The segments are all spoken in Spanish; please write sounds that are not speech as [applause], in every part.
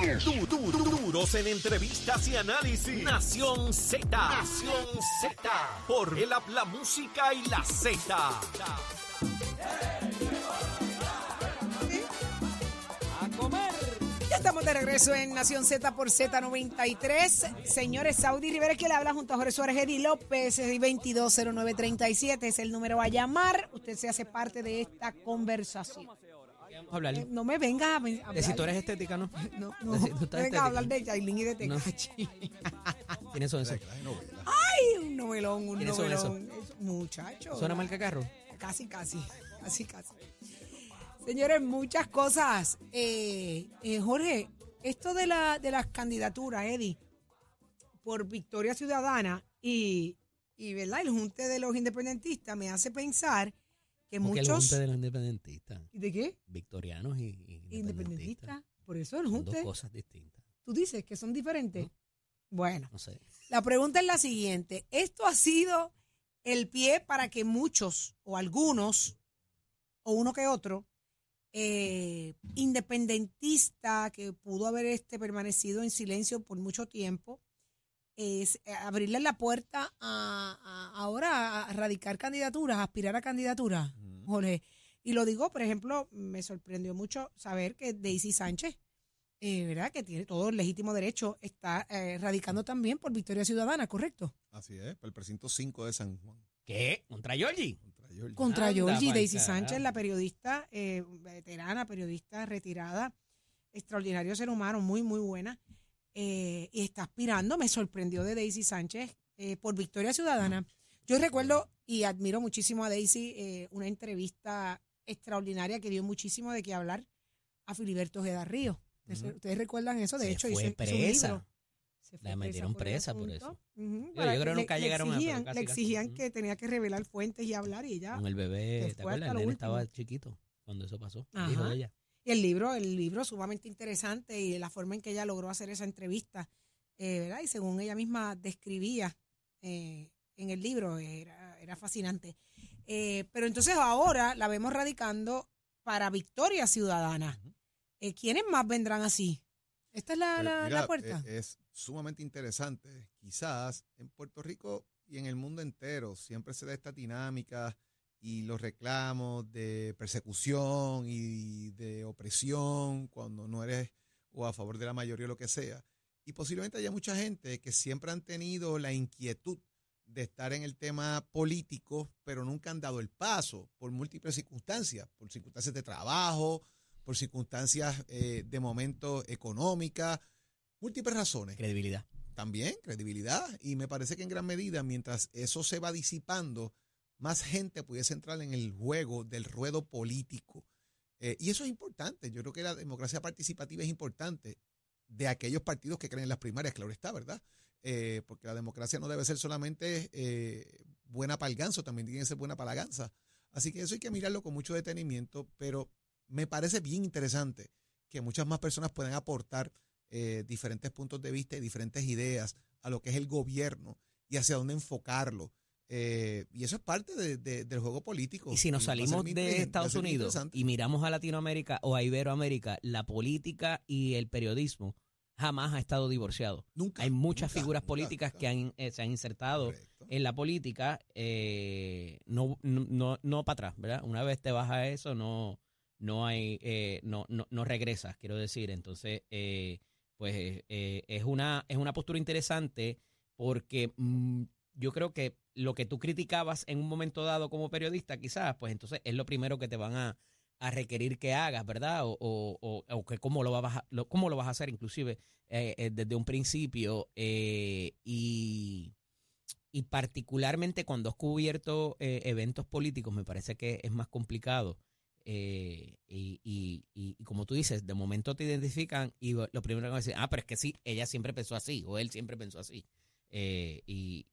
Du- du- du- en entrevistas y análisis. Nación Z. Nación Z. Por el la música y la Z. Ya estamos de regreso en Nación Z por Z93. Señores, Saudi Rivera que le habla junto a Jorge Suárez Eddie López, es 220937 es el número a llamar. Usted se hace parte de esta conversación. Vamos a hablar Eh, no me venga a, a de si tú eres estética, ¿no? [laughs] No, [laughs] no, de si tú no estás venga a hablar de Yailin y de No. Tecachi. ¿Quiénes son esos? Ay, un novelón, un ¿Quiénes son novelón. Eso, Muchacho. ¿Suena marca carro? Casi, casi, casi, casi. Señores, muchas cosas. Eh, eh, Jorge, esto de, la, de las candidaturas, Eddie, por Victoria Ciudadana y, y ¿verdad? el junte de los independentistas me hace pensar que Porque el muchos... junte de los independentistas, ¿De qué? victorianos y, y independentistas, Independentistas. Por eso el son junte... dos cosas distintas. Tú dices que son diferentes. Bueno, No sé. la pregunta es la siguiente. ¿Esto ha sido el pie para que muchos o algunos, o uno que otro, eh, independentista que pudo haber este permanecido en silencio por mucho tiempo, es eh, abrirle la puerta a, a- ahora a radicar candidaturas, a aspirar a candidaturas, Jorge? Y lo digo, por ejemplo, me sorprendió mucho saber que Daisy Sánchez, eh, ¿verdad? Que tiene todo el legítimo derecho, está eh, radicando también por Victoria Ciudadana, ¿correcto? Así es, para el precinto 5 de San Juan. ¿Qué? ¿Contra Georgie? Contra Georgia. Contra Anda Georgie pa'l Daisy carajo. Sánchez, la periodista eh, veterana, periodista retirada, extraordinario ser humano, muy, muy buena. eh, y está aspirando, me sorprendió de Daisy Sánchez eh, por Victoria Ciudadana. Yo recuerdo y admiro muchísimo a Daisy, eh, una entrevista extraordinaria que dio muchísimo de qué hablar a Filiberto Ojeda Río. ¿Ustedes, recuerdan eso? De Se hecho, fue hizo- hizo un presa. libro. Se fue La metieron presa por eso. Ujú, yo creo que nunca le llegaron a- exigían, casi, Le casi. exigían que tenía que revelar fuentes y hablar y ella Con el bebé, ¿te acuerdas? El nene estaba chiquito cuando eso pasó. ella. Y el libro, el libro sumamente interesante y la forma en que ella logró hacer esa entrevista, eh, ¿verdad? Y según ella misma describía eh, en el libro, era, era fascinante. Eh, pero entonces ahora la vemos radicando para Victoria Ciudadana. Eh, ¿Quiénes más vendrán así? ¿Esta es la, Pues, la- mira, la puerta? eh, Es, sumamente interesante. Quizás en Puerto Rico y en el mundo entero siempre se da esta dinámica y los reclamos de persecución y de opresión cuando no eres o a favor de la mayoría o lo que sea. Y posiblemente haya mucha gente que siempre han tenido la inquietud de estar en el tema político, pero nunca han dado el paso por múltiples circunstancias, por circunstancias de trabajo, por circunstancias eh, de momento económicas, múltiples razones. Credibilidad. También credibilidad. Y me parece que en gran medida, mientras eso se va disipando, más gente pudiese entrar en el juego del ruedo político. Eh, y eso es importante. Yo creo que la democracia participativa es importante de aquellos partidos que creen en las primarias, claro está, ¿verdad? Eh, porque la democracia no debe ser solamente eh, buena para el ganso, también tiene que ser buena para la gansa. Así que eso hay que mirarlo con mucho detenimiento, pero me parece bien interesante que muchas más personas puedan aportar eh, diferentes puntos de vista y diferentes ideas a lo que es el gobierno y hacia dónde enfocarlo. Eh, y eso es parte de- de- del juego político. Y si nos salimos de Estados Unidos y miramos a Latinoamérica o a Iberoamérica, la política y el periodismo jamás ha estado divorciado. Nunca, Hay muchas nunca, figuras políticas nunca. que han, eh, se han insertado Correcto. en la política, eh, no, no, no, no para atrás, ¿verdad? Una vez te vas a eso, no, no hay, eh, no, no, no regresas, quiero decir. Entonces, eh, pues eh, es una, es una postura interesante porque mm, yo creo que lo que tú criticabas en un momento dado como periodista, quizás, pues entonces es lo primero que te van a, a requerir que hagas, ¿verdad? O, o, o- o que cómo lo, vas a, lo, cómo lo vas a hacer, inclusive eh, eh, desde un principio. eh, y, y particularmente cuando has cubierto eh, eventos políticos, me parece que es más complicado. y, y, y- como tú dices, de momento te identifican y lo primero que decir, ah, pero es que sí, ella siempre pensó así, o él siempre pensó así. Y,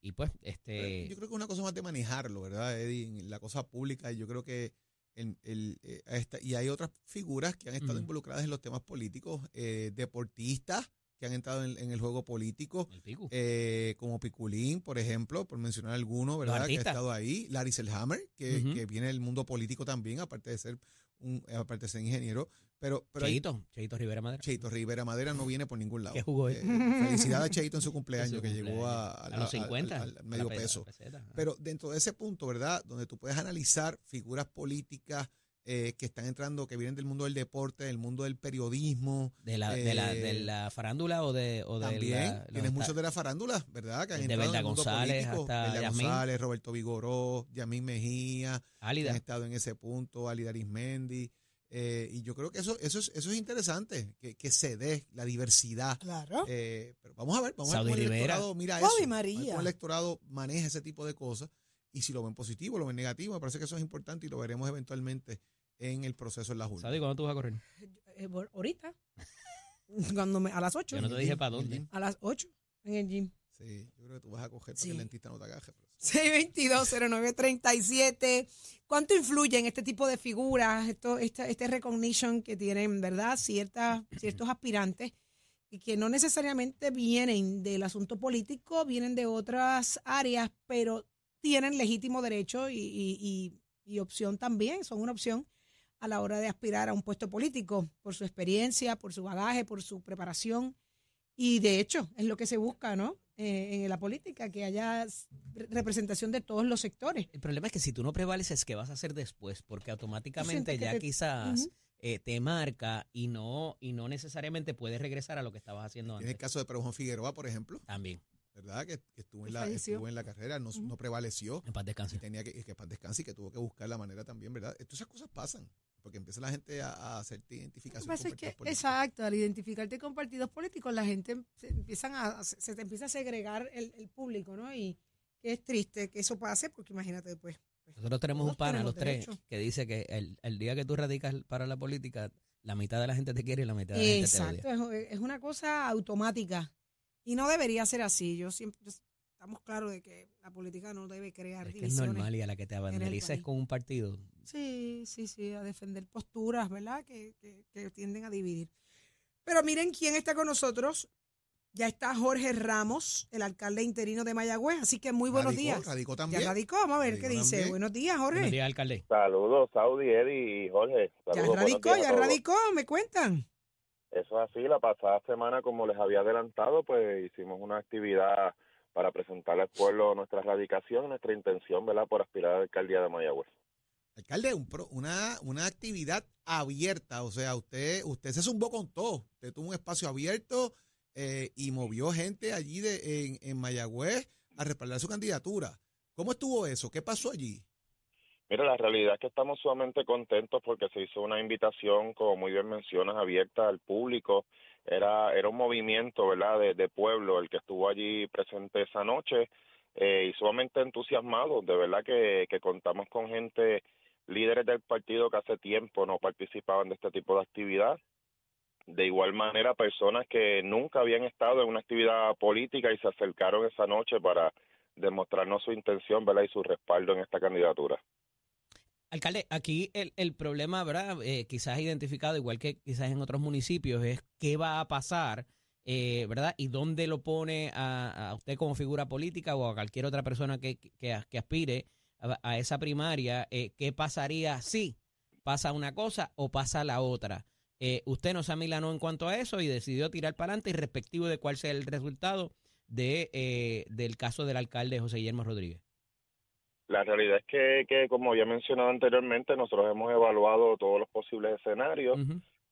y, pues, este... Yo creo que una cosa más de manejarlo, ¿verdad, Eddie? La cosa pública, yo creo que el, el, eh, esta- y hay otras figuras que han estado involucradas en los temas políticos, eh, deportistas que han entrado en, en el juego político, el pico. eh, como Piculín, por ejemplo, por mencionar alguno, ¿verdad? Que ha estado ahí. Larry Selhammer, que, que viene del mundo político también, aparte de ser un, aparte de ser ingeniero. Pero, pero hay- Cheito, Cheito Rivera Madera. Cheito Rivera Madera no viene por ningún lado. ¿Qué jugó él? Eh, felicidades a Cheito en su cumpleaños, su que llegó a, los 50. al- medio peso. peseta. Pero dentro de ese punto, ¿verdad? Donde tú puedes analizar figuras políticas eh, que están entrando, que vienen del mundo del deporte, del mundo del periodismo. de, la, de, la, de eh, la farándula o de, o de También la- tienes muchos de la farándula, ¿verdad? Que han De Belda González político. hasta Belda. González, Roberto Vigoró, Yamín Mejía, que Álida. han estado en ese punto, Ali Arismendi. Eh, y yo creo que eso, eso, es, eso es interesante, que, que se dé la diversidad. Claro. Eh, pero vamos a ver, vamos a Saudi ver cómo el electorado mira eso. a cómo el electorado maneja ese tipo de cosas. Y si lo ven positivo, lo ven negativo, me parece que eso es importante y lo veremos eventualmente en el proceso en la Junta. ¿Sabes cuándo tú vas a correr? Eh, ahorita. [laughs] Cuando me, a las 8. Yo no te dije para dónde. A las 8 en el gym. Sí, yo creo que tú vas a coger para que el dentista no te agaje. pero- 622-0937. ¿Cuánto influye en este tipo de figuras, esto, esta- este recognition que tienen, verdad, ciertas, ciertos aspirantes y que no necesariamente vienen del asunto político, vienen de otras áreas, pero tienen legítimo derecho y, y- y- y opción también, son una opción a la hora de aspirar a un puesto político por su experiencia, por su bagaje, por su preparación. Y de hecho, es lo que se busca, ¿no? Eh, en la política, que haya representación de todos los sectores. El problema es que si tú no prevaleces, ¿qué vas a hacer después? Porque automáticamente ya te- quizás eh, te marca y no y no necesariamente puedes regresar a lo que estabas haciendo Tienes el antes. caso de Pedro Juan Figueroa, por ejemplo, También. ¿verdad? Que, que estuvo, en la, estuvo en la carrera, no, no prevaleció. En paz y descanse. tenía que, y que para descanse y que tuvo que buscar la manera también, ¿verdad? Todas esas cosas pasan, porque empieza la gente a, a hacer Lo que identificación. pasa con es que, políticos. exacto, al identificarte con partidos políticos, la gente se, empiezan a, se te empieza a segregar el, el público, ¿no? Y que es triste que eso pase, porque imagínate después. Nosotros tenemos un pana, los tres, derecho. que dice que el, el día que tú radicas para la política, la mitad de la gente te quiere y la mitad de la gente te Exacto, odia. es, es una cosa automática y no debería ser así. Yo siempre yo- estamos claros de que la política no debe crear Es que es divisiones. normal y a la que te abanderices país. con un partido. Sí, sí, sí, a defender posturas, ¿verdad? Que, que, que tienden a dividir. Pero miren quién está con nosotros. Ya está Jorge Ramos, el alcalde interino de Mayagüez. Así que muy buenos Radicó, días. radicó Ya también. radicó, vamos a ver Radicó qué dice. también. Buenos días, Jorge. Buenos días, alcalde. Saludos, Saudi, Eddie y Jorge. ya Saludos, radicó, ya radicó, me cuentan. Eso es así, la pasada semana, como les había adelantado, pues hicimos una actividad para presentarle al pueblo nuestra radicación, nuestra intención, ¿verdad?, por aspirar a la alcaldía de Mayagüez. Alcalde, un pro- una, una actividad abierta, o sea, usted usted se zumbó con todo. Usted tuvo un espacio abierto eh, y movió gente allí de, en, en Mayagüez a respaldar su candidatura. ¿Cómo estuvo eso? ¿Qué pasó allí? Mira, la realidad es que estamos sumamente contentos porque se hizo una invitación, como muy bien mencionas, abierta al público. Era, era un movimiento, ¿verdad?, de, de pueblo el que estuvo allí presente esa noche eh, y sumamente entusiasmado. De verdad que, que contamos con gente, líderes del partido que hace tiempo no participaban de este tipo de actividad. De igual manera, personas que nunca habían estado en una actividad política y se acercaron esa noche para demostrarnos su intención, ¿verdad?, y su respaldo en esta candidatura. Alcalde, aquí el, el problema, ¿verdad? Eh, quizás identificado, igual que quizás en otros municipios, es qué va a pasar, eh, ¿verdad? Y dónde lo pone a, usted como figura política o a cualquier otra persona que, que, aspire a, esa primaria, eh, qué pasaría si pasa una cosa o pasa la otra. Eh, usted no se amilanó en cuanto a eso y decidió tirar para adelante, respectivo de cuál sea el resultado de, eh, del caso del alcalde José Guillermo Rodríguez. La realidad es que, que, como ya mencionado anteriormente, nosotros hemos evaluado todos los posibles escenarios,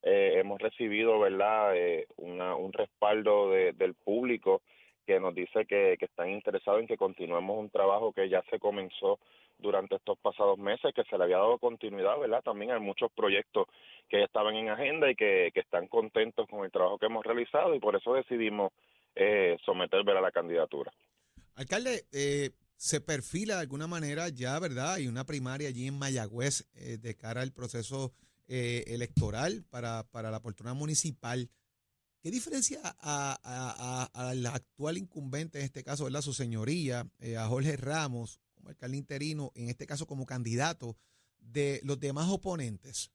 eh, hemos recibido, ¿verdad?, eh, una, un respaldo de- del público que nos dice que, que están interesados en que continuemos un trabajo que ya se comenzó durante estos pasados meses, que se le había dado continuidad, ¿verdad? También hay muchos proyectos que ya estaban en agenda y que, que están contentos con el trabajo que hemos realizado y por eso decidimos eh, someter, ¿verdad?, la candidatura. Alcalde, eh, se perfila de alguna manera ya, ¿verdad? Hay una primaria allí en Mayagüez eh, de cara al proceso eh, electoral para, para la oportunidad municipal. ¿Qué diferencia a, a- a- al actual incumbente, en este caso, ¿verdad? su señoría, eh, a Jorge Ramos, como alcalde interino, en este caso como candidato, de los demás oponentes?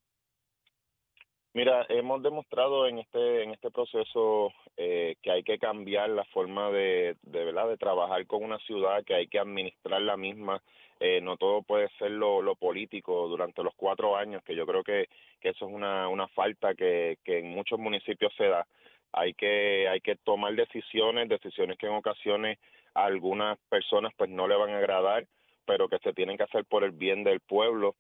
Mira, hemos demostrado en este en este proceso eh, que hay que cambiar la forma de, de verdad de trabajar con una ciudad, que hay que administrar la misma. Eh, no todo puede ser lo, lo político durante los cuatro años, que yo creo que, que eso es una, una falta que, que en muchos municipios se da. Hay que hay que tomar decisiones, decisiones que en ocasiones a algunas personas pues no le van a agradar, pero que se tienen que hacer por el bien del pueblo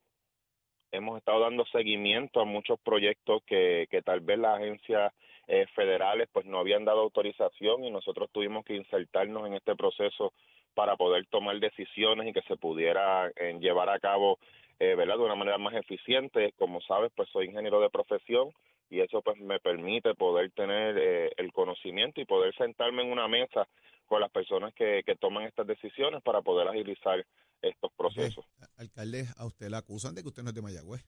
hemos estado dando seguimiento a muchos proyectos que, que tal vez las agencias eh, federales pues no habían dado autorización y nosotros tuvimos que insertarnos en este proceso para poder tomar decisiones y que se pudiera eh, llevar a cabo eh, ¿verdad? de una manera más eficiente. Como sabes, pues soy ingeniero de profesión y eso pues me permite poder tener eh, el conocimiento y poder sentarme en una mesa con las personas que, que toman estas decisiones para poder agilizar estos procesos. Eh, alcalde, a usted la acusan de que usted no es de Mayagüez.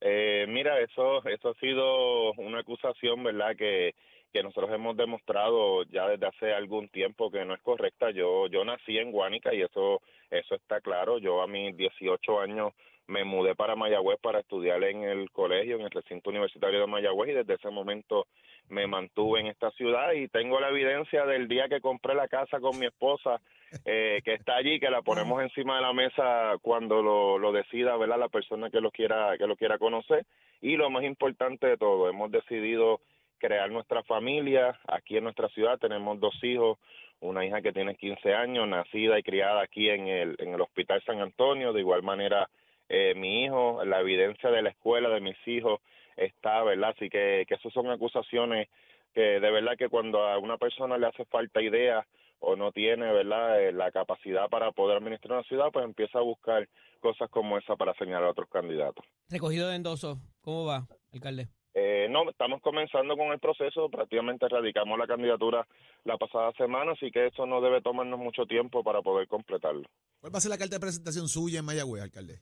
Eh, mira, eso, eso ha sido una acusación, ¿verdad? Que, que nosotros hemos demostrado ya desde hace algún tiempo que no es correcta. Yo, yo nací en Guánica y eso, eso está claro. Yo a mis 18 años me mudé para Mayagüez para estudiar en el colegio, en el recinto universitario de Mayagüez y desde ese momento me mantuve en esta ciudad y tengo la evidencia del día que compré la casa con mi esposa eh, que está allí, que la ponemos encima de la mesa cuando lo, lo decida, ¿verdad? La persona que lo quiera que lo quiera conocer. Y lo más importante de todo, hemos decidido crear nuestra familia aquí en nuestra ciudad, tenemos dos hijos, una hija que tiene 15 años, nacida y criada aquí en el en el Hospital San Antonio, de igual manera eh, mi hijo, la evidencia de la escuela de mis hijos está, ¿verdad? Así que, que esas son acusaciones que de verdad que cuando a una persona le hace falta idea o no tiene, ¿verdad?, eh, la capacidad para poder administrar una ciudad, pues empieza a buscar cosas como esa para señalar a otros candidatos. Recogido de endoso, ¿cómo va, alcalde? Eh, no, estamos comenzando con el proceso, prácticamente radicamos la candidatura la pasada semana, así que eso no debe tomarnos mucho tiempo para poder completarlo. ¿Cuál va a ser la carta de presentación suya en Mayagüez, alcalde?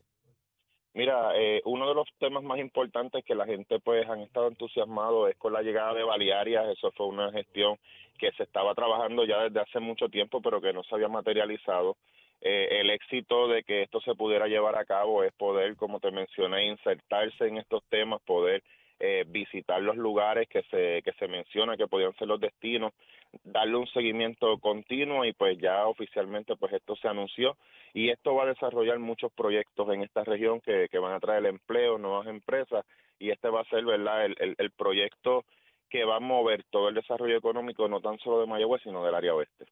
Mira, eh, uno de los temas más importantes que la gente pues han estado entusiasmados es con la llegada de Balearias. Eso fue una gestión que se estaba trabajando ya desde hace mucho tiempo, pero que no se había materializado. Eh, el éxito de que esto se pudiera llevar a cabo es poder, como te mencioné, insertarse en estos temas, poder eh, visitar los lugares que se que se menciona que podían ser los destinos, darle un seguimiento continuo y pues ya oficialmente pues esto se anunció y esto va a desarrollar muchos proyectos en esta región que, que van a traer empleo, nuevas empresas y este va a ser verdad el, el, el proyecto que va a mover todo el desarrollo económico no tan solo de Mayagüez sino del área oeste.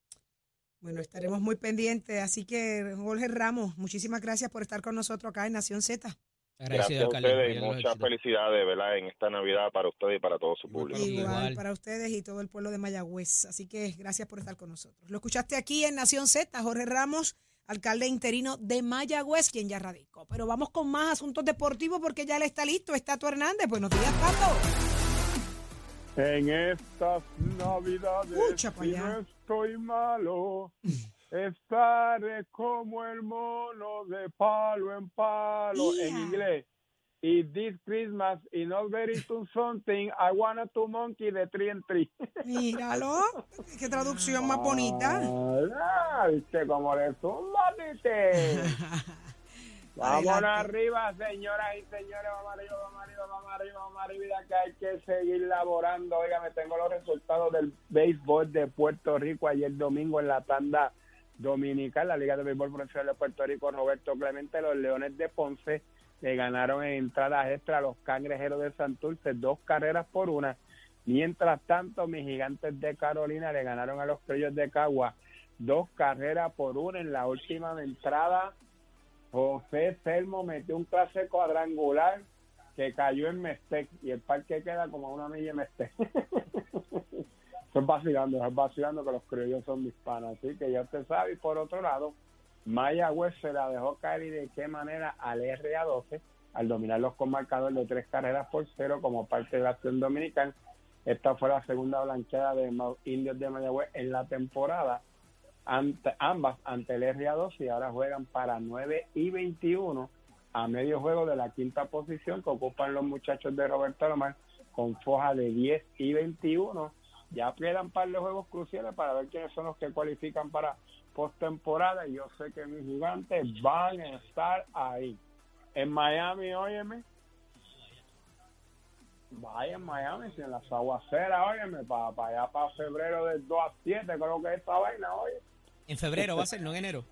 Bueno, estaremos muy pendientes. Así que, Jorge Ramos, muchísimas gracias por estar con nosotros acá en Nación Z. Agradecido, Gracias a ustedes y muchas felicidades ¿verdad? en esta Navidad para ustedes y para todo su público. Igual, Igual. para ustedes y todo el pueblo de Mayagüez. Así que gracias por estar con nosotros. Lo escuchaste aquí en Nación Z, Jorge Ramos, alcalde interino de Mayagüez, quien ya radicó. Pero vamos con más asuntos deportivos porque ya él está listo. Está Tato Hernández. Buenos días, Tato. En estas navidades, si allá. no estoy malo, [laughs] estaré como el mono de palo en palo. En inglés. Y this Christmas, in not very to something, I wanna to monkey de tree and tree. [laughs] Míralo. Qué traducción más bonita. Ah, viste cómo le zumba, viste. [laughs] Vámonos arriba, señoras y señores. Vamos arriba, vamos arriba, vamos arriba, vamos arriba, que hay que seguir laborando. Oiga, me tengo los resultados del béisbol de Puerto Rico ayer domingo en la tanda dominical. La Liga de Béisbol Profesional de Puerto Rico, Roberto Clemente, los Leones de Ponce le ganaron en entradas extra a los Cangrejeros de Santurce, dos carreras por una. Mientras tanto, mis gigantes de Carolina le ganaron a los Criollos de Cagua dos carreras por una en la última entrada. José Selmo metió un clase cuadrangular que cayó en Mestec y el parque queda como una milla en Mestec. [laughs] Eso es vacilando, eso es vacilando que los criollos son mis panas, así que ya usted sabe. Y por otro lado, Mayagüez se la dejó caer y de qué manera al RA12 al dominarlos con marcador de tres carreras por cero como parte de la acción dominicana. Esta fue la segunda blanqueada de Indios de Mayagüez en la temporada ante, ambas ante el RA2 y ahora juegan para 9 y 21 a medio juego de la quinta posición que ocupan los muchachos de Roberto Lomar con foja de 10 y 21. Ya quedan un par de juegos cruciales para ver quiénes son los que cualifican para postemporada y yo sé que mis gigantes van a estar ahí. En Miami, óyeme, vaya en Miami, si en las aguaceras, óyeme, para, para allá para febrero del 2 a 7, creo que es esta vaina, oye. En febrero va a ser, no en enero.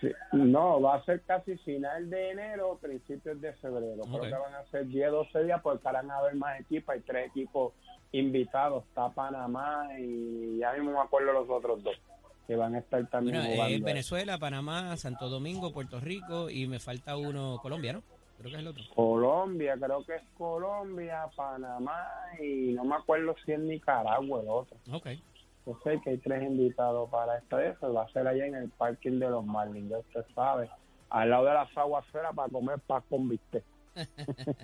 Sí, no, va a ser casi final de enero, principios de febrero. Creo que van a ser 10, 12 días porque van a haber más equipos. Hay tres equipos invitados. Está Panamá y ya mismo me acuerdo los otros dos que van a estar también Bueno, jugando. Venezuela, Panamá, Santo Domingo, Puerto Rico y me falta uno, Colombia, ¿no? Creo que es el otro. Colombia, creo que es Colombia, Panamá y no me acuerdo si es Nicaragua el otro. Ok. Yo sé que hay tres invitados para esto eso. Va a ser allá en el parking de los Marlins, ya usted sabe. Al lado de las aguaceras para comer paz con bistec. [laughs]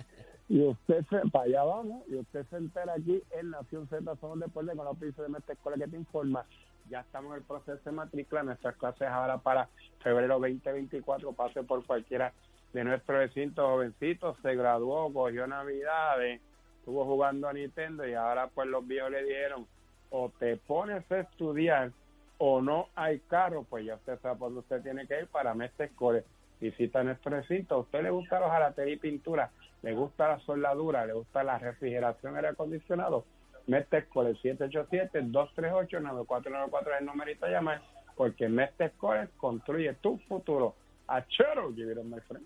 y usted se, para allá vamos, y usted se entera aquí en Nación Z, somos deportes con los pisos de Mestre Escuela que te informa. Ya estamos en el proceso de matrícula, nuestras clases ahora para febrero 2024, pase por cualquiera de nuestros recintos jovencitos, se graduó, cogió navidades, estuvo jugando a Nintendo y ahora pues los viejos le dijeron, o te pones a estudiar o no hay carro, pues ya usted sabe por dónde usted tiene que ir para Mestre Escoles. Visita nuestro recinto. ¿A usted le gusta los jalatería y pintura? ¿Le gusta la soldadura? ¿Le gusta la refrigeración, aire acondicionado? Mestre Escoles 787-238-9494 es el numerito a llamar porque Mestre Escoles construye tu futuro. Achero, give it up, my friend.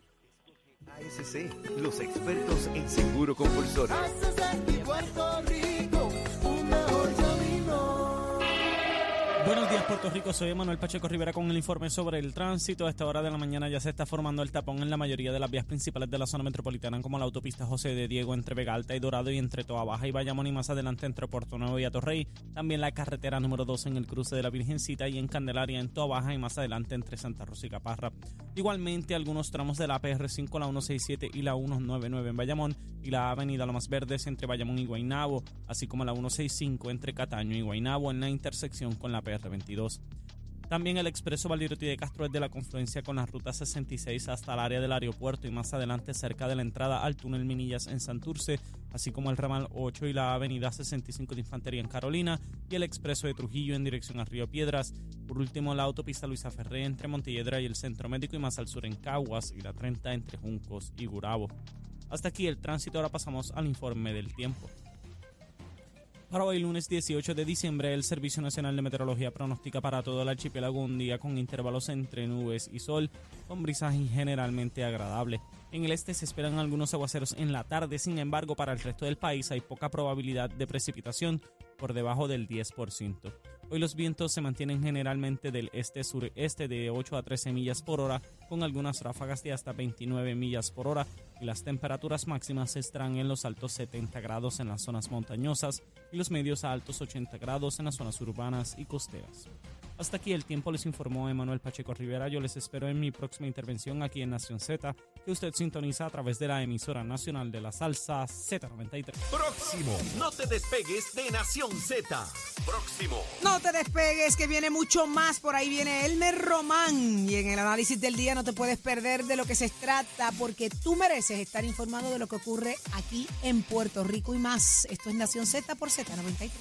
ASC, los expertos en seguro compulsorio. Buenos días, Puerto Rico. Soy Manuel Pacheco Rivera con el informe sobre el tránsito. A esta hora de la mañana ya se está formando el tapón en la mayoría de las vías principales de la zona metropolitana, como la autopista José de Diego entre Vega Alta y Dorado y entre Toa Baja y Bayamón y más adelante entre Puerto Nuevo y Atorrey. También la carretera número 2 en el cruce de la Virgencita y en Candelaria en Toa Baja y más adelante entre Santa Rosa y Caparra. Igualmente algunos tramos de la PR5, la 167 y la 199 en Bayamón y la avenida Lomas Verdes entre Bayamón y Guaynabo, así como la 165 entre Cataño y Guaynabo en la intersección con la PR22. También el expreso Valdirotti de Castro es de la confluencia con la ruta 66 hasta el área del aeropuerto y más adelante cerca de la entrada al túnel Minillas en Santurce, así como el ramal 8 y la avenida 65 de Infantería en Carolina y el expreso de Trujillo en dirección a Río Piedras. Por último, la autopista Luisa Ferré entre Montelledra y el Centro Médico y más al sur en Caguas y la 30 entre Juncos y Gurabo. Hasta aquí el tránsito, ahora pasamos al informe del tiempo. Para hoy, lunes 18 de diciembre, el Servicio Nacional de Meteorología pronostica para todo el archipiélago un día con intervalos entre nubes y sol, con brisaje generalmente agradable. En el este se esperan algunos aguaceros en la tarde, sin embargo, para el resto del país hay poca probabilidad de precipitación, por debajo del 10%. Hoy los vientos se mantienen generalmente del este-sureste de 8 a 13 millas por hora, con algunas ráfagas de hasta 29 millas por hora, y las temperaturas máximas estarán en los altos 70 grados en las zonas montañosas y los medios a altos 80 grados en las zonas urbanas y costeras. Hasta aquí el tiempo les informó Emanuel Pacheco Rivera. Yo les espero en mi próxima intervención aquí en Nación Z, que usted sintoniza a través de la emisora nacional de la salsa Z93. Próximo. No te despegues de Nación Z. Próximo. No te despegues, que viene mucho más. Por ahí viene Elmer Román. Y en el análisis del día no te puedes perder de lo que se trata, porque tú mereces estar informado de lo que ocurre aquí en Puerto Rico y más. Esto es Nación Z por Z93.